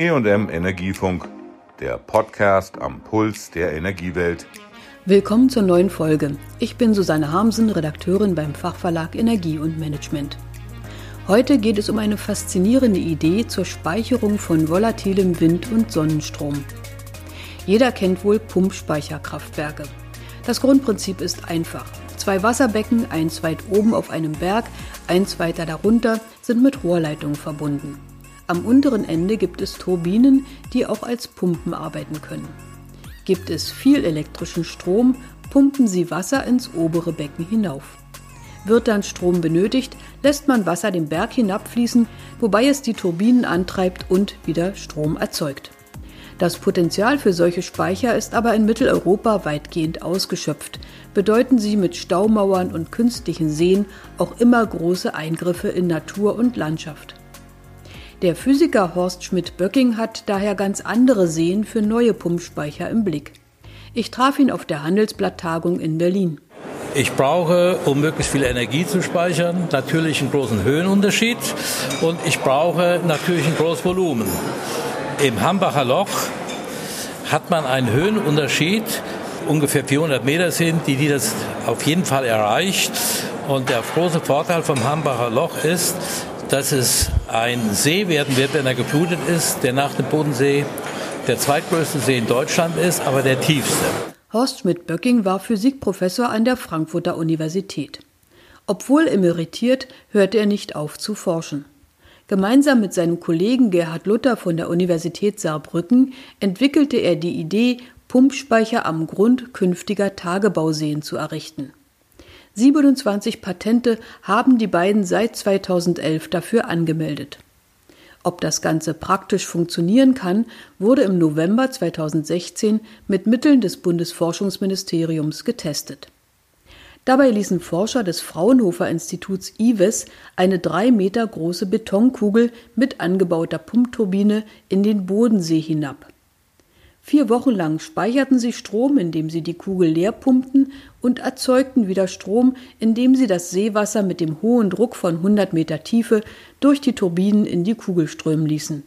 EM Energiefunk, der Podcast am Puls der Energiewelt. Willkommen zur neuen Folge. Ich bin Susanne Harmsen, Redakteurin beim Fachverlag Energie und Management. Heute geht es um eine faszinierende Idee zur Speicherung von volatilem Wind- und Sonnenstrom. Jeder kennt wohl Pumpspeicherkraftwerke. Das Grundprinzip ist einfach. Zwei Wasserbecken, eins weit oben auf einem Berg, eins weiter darunter, sind mit Rohrleitungen verbunden. Am unteren Ende gibt es Turbinen, die auch als Pumpen arbeiten können. Gibt es viel elektrischen Strom, pumpen sie Wasser ins obere Becken hinauf. Wird dann Strom benötigt, lässt man Wasser den Berg hinabfließen, wobei es die Turbinen antreibt und wieder Strom erzeugt. Das Potenzial für solche Speicher ist aber in Mitteleuropa weitgehend ausgeschöpft, bedeuten sie mit Staumauern und künstlichen Seen auch immer große Eingriffe in Natur und Landschaft. Der Physiker Horst Schmidt-Böcking hat daher ganz andere Seen für neue Pumpspeicher im Blick. Ich traf ihn auf der Handelsblatttagung in Berlin. Ich brauche, um möglichst viel Energie zu speichern, natürlich einen großen Höhenunterschied und ich brauche natürlich ein großes Volumen. Im Hambacher Loch hat man einen Höhenunterschied, ungefähr 400 Meter sind, die, die das auf jeden Fall erreicht. Und der große Vorteil vom Hambacher Loch ist, dass es ein See werden wird, wenn er geflutet ist, der nach dem Bodensee der zweitgrößte See in Deutschland ist, aber der tiefste. Horst Schmidt-Böcking war Physikprofessor an der Frankfurter Universität. Obwohl emeritiert, hörte er nicht auf zu forschen. Gemeinsam mit seinem Kollegen Gerhard Luther von der Universität Saarbrücken entwickelte er die Idee, Pumpspeicher am Grund künftiger Tagebauseen zu errichten. 27 Patente haben die beiden seit 2011 dafür angemeldet. Ob das Ganze praktisch funktionieren kann, wurde im November 2016 mit Mitteln des Bundesforschungsministeriums getestet. Dabei ließen Forscher des Fraunhofer Instituts IWES eine drei Meter große Betonkugel mit angebauter Pumpturbine in den Bodensee hinab. Vier Wochen lang speicherten sie Strom, indem sie die Kugel leer pumpten und erzeugten wieder Strom, indem sie das Seewasser mit dem hohen Druck von 100 Meter Tiefe durch die Turbinen in die Kugel strömen ließen.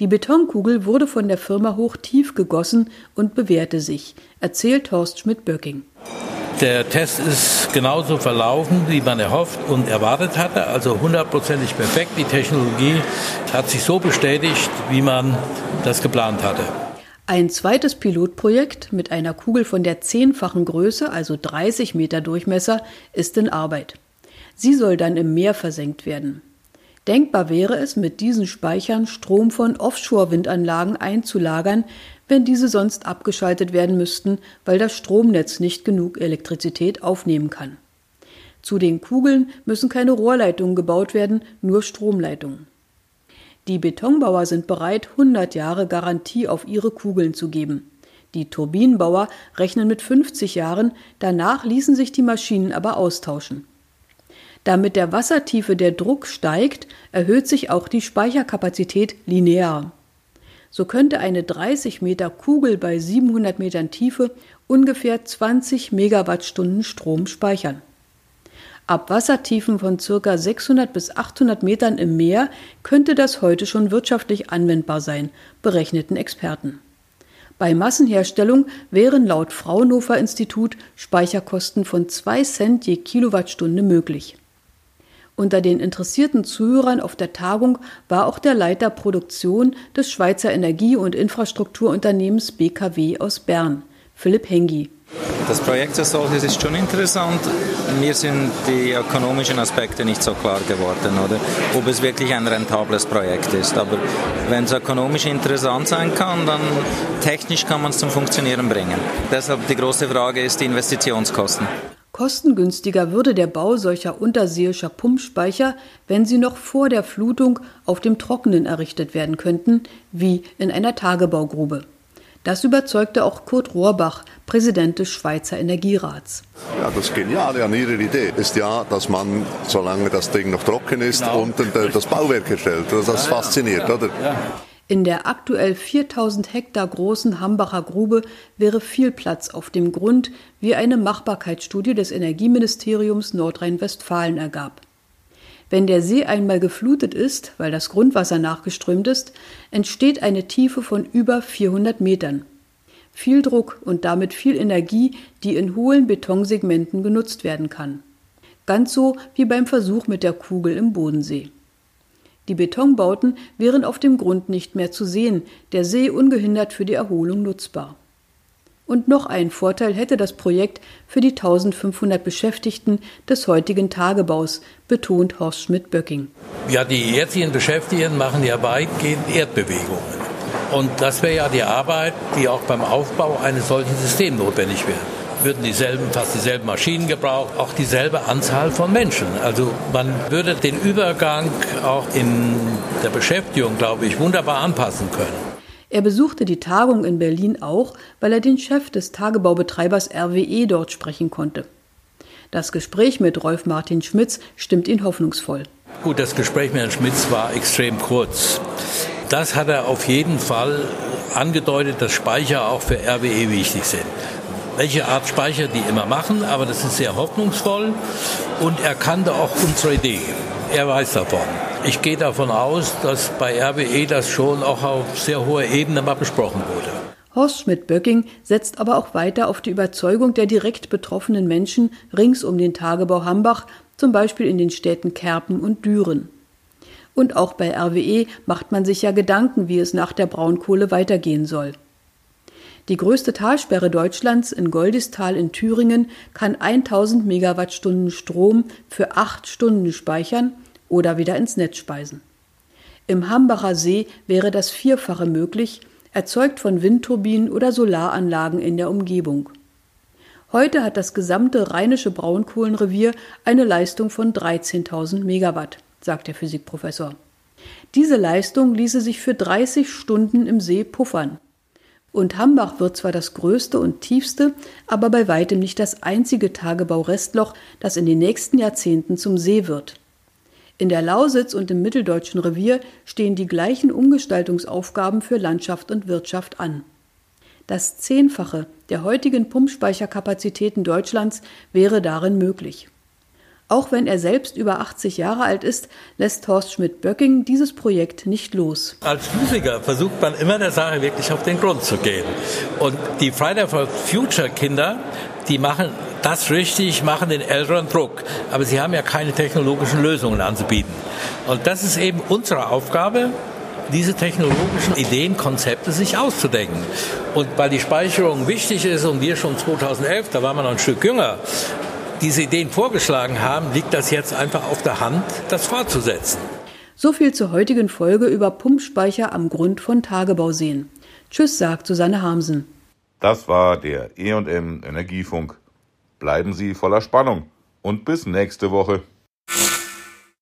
Die Betonkugel wurde von der Firma Hochtief gegossen und bewährte sich, erzählt Horst Schmidt-Böcking. Der Test ist genauso verlaufen, wie man erhofft und erwartet hatte, also hundertprozentig perfekt. Die Technologie hat sich so bestätigt, wie man das geplant hatte. Ein zweites Pilotprojekt mit einer Kugel von der zehnfachen Größe, also 30 Meter Durchmesser, ist in Arbeit. Sie soll dann im Meer versenkt werden. Denkbar wäre es, mit diesen Speichern Strom von Offshore-Windanlagen einzulagern, wenn diese sonst abgeschaltet werden müssten, weil das Stromnetz nicht genug Elektrizität aufnehmen kann. Zu den Kugeln müssen keine Rohrleitungen gebaut werden, nur Stromleitungen. Die Betonbauer sind bereit, 100 Jahre Garantie auf ihre Kugeln zu geben. Die Turbinenbauer rechnen mit 50 Jahren, danach ließen sich die Maschinen aber austauschen. Da mit der Wassertiefe der Druck steigt, erhöht sich auch die Speicherkapazität linear. So könnte eine 30 Meter Kugel bei 700 Metern Tiefe ungefähr 20 Megawattstunden Strom speichern. Ab Wassertiefen von ca. 600 bis 800 Metern im Meer könnte das heute schon wirtschaftlich anwendbar sein, berechneten Experten. Bei Massenherstellung wären laut Fraunhofer Institut Speicherkosten von 2 Cent je Kilowattstunde möglich. Unter den interessierten Zuhörern auf der Tagung war auch der Leiter Produktion des Schweizer Energie- und Infrastrukturunternehmens BKW aus Bern, Philipp Hengi. Das Projekt als solches ist schon interessant. Mir sind die ökonomischen Aspekte nicht so klar geworden, oder? Ob es wirklich ein rentables Projekt ist. Aber wenn es ökonomisch interessant sein kann, dann technisch kann man es zum Funktionieren bringen. Deshalb die große Frage ist die Investitionskosten. Kostengünstiger würde der Bau solcher unterseeischer Pumpspeicher, wenn sie noch vor der Flutung auf dem Trockenen errichtet werden könnten, wie in einer Tagebaugrube. Das überzeugte auch Kurt Rohrbach, Präsident des Schweizer Energierats. Ja, das Geniale an Ihrer Idee ist ja, dass man, solange das Ding noch trocken ist, genau. unten das Bauwerk erstellt. Das ist fasziniert, oder? In der aktuell 4000 Hektar großen Hambacher Grube wäre viel Platz auf dem Grund, wie eine Machbarkeitsstudie des Energieministeriums Nordrhein-Westfalen ergab. Wenn der See einmal geflutet ist, weil das Grundwasser nachgeströmt ist, entsteht eine Tiefe von über 400 Metern. Viel Druck und damit viel Energie, die in hohlen Betonsegmenten genutzt werden kann. Ganz so wie beim Versuch mit der Kugel im Bodensee. Die Betonbauten wären auf dem Grund nicht mehr zu sehen, der See ungehindert für die Erholung nutzbar. Und noch ein Vorteil hätte das Projekt für die 1500 Beschäftigten des heutigen Tagebaus, betont Horst Schmidt-Böcking. Ja, die jetzigen Beschäftigten machen ja weitgehend Erdbewegungen. Und das wäre ja die Arbeit, die auch beim Aufbau eines solchen Systems notwendig wäre würden dieselben, fast dieselben Maschinen gebraucht, auch dieselbe Anzahl von Menschen. Also man würde den Übergang auch in der Beschäftigung, glaube ich, wunderbar anpassen können. Er besuchte die Tagung in Berlin auch, weil er den Chef des Tagebaubetreibers RWE dort sprechen konnte. Das Gespräch mit Rolf Martin Schmitz stimmt ihn hoffnungsvoll. Gut, das Gespräch mit Herrn Schmitz war extrem kurz. Das hat er auf jeden Fall angedeutet, dass Speicher auch für RWE wichtig sind. Welche Art Speicher die immer machen, aber das ist sehr hoffnungsvoll und er kannte auch unsere Idee. Er weiß davon. Ich gehe davon aus, dass bei RWE das schon auch auf sehr hoher Ebene mal besprochen wurde. Horst Schmidt-Böcking setzt aber auch weiter auf die Überzeugung der direkt betroffenen Menschen rings um den Tagebau Hambach, zum Beispiel in den Städten Kerpen und Düren. Und auch bei RWE macht man sich ja Gedanken, wie es nach der Braunkohle weitergehen soll. Die größte Talsperre Deutschlands in Goldistal in Thüringen kann 1000 Megawattstunden Strom für acht Stunden speichern oder wieder ins Netz speisen. Im Hambacher See wäre das Vierfache möglich, erzeugt von Windturbinen oder Solaranlagen in der Umgebung. Heute hat das gesamte rheinische Braunkohlenrevier eine Leistung von 13.000 Megawatt, sagt der Physikprofessor. Diese Leistung ließe sich für 30 Stunden im See puffern. Und Hambach wird zwar das größte und tiefste, aber bei weitem nicht das einzige Tagebau-Restloch, das in den nächsten Jahrzehnten zum See wird. In der Lausitz und im Mitteldeutschen Revier stehen die gleichen Umgestaltungsaufgaben für Landschaft und Wirtschaft an. Das Zehnfache der heutigen Pumpspeicherkapazitäten Deutschlands wäre darin möglich. Auch wenn er selbst über 80 Jahre alt ist, lässt Horst Schmidt-Böcking dieses Projekt nicht los. Als Physiker versucht man immer der Sache wirklich auf den Grund zu gehen. Und die Friday for Future Kinder, die machen das richtig, machen den Älteren Druck. Aber sie haben ja keine technologischen Lösungen anzubieten. Und das ist eben unsere Aufgabe, diese technologischen Ideen, Konzepte sich auszudenken. Und weil die Speicherung wichtig ist und wir schon 2011, da waren wir noch ein Stück jünger, diese Ideen vorgeschlagen haben, liegt das jetzt einfach auf der Hand, das fortzusetzen. So viel zur heutigen Folge über Pumpspeicher am Grund von Tagebauseen. Tschüss, sagt Susanne Harmsen. Das war der E&M Energiefunk. Bleiben Sie voller Spannung und bis nächste Woche.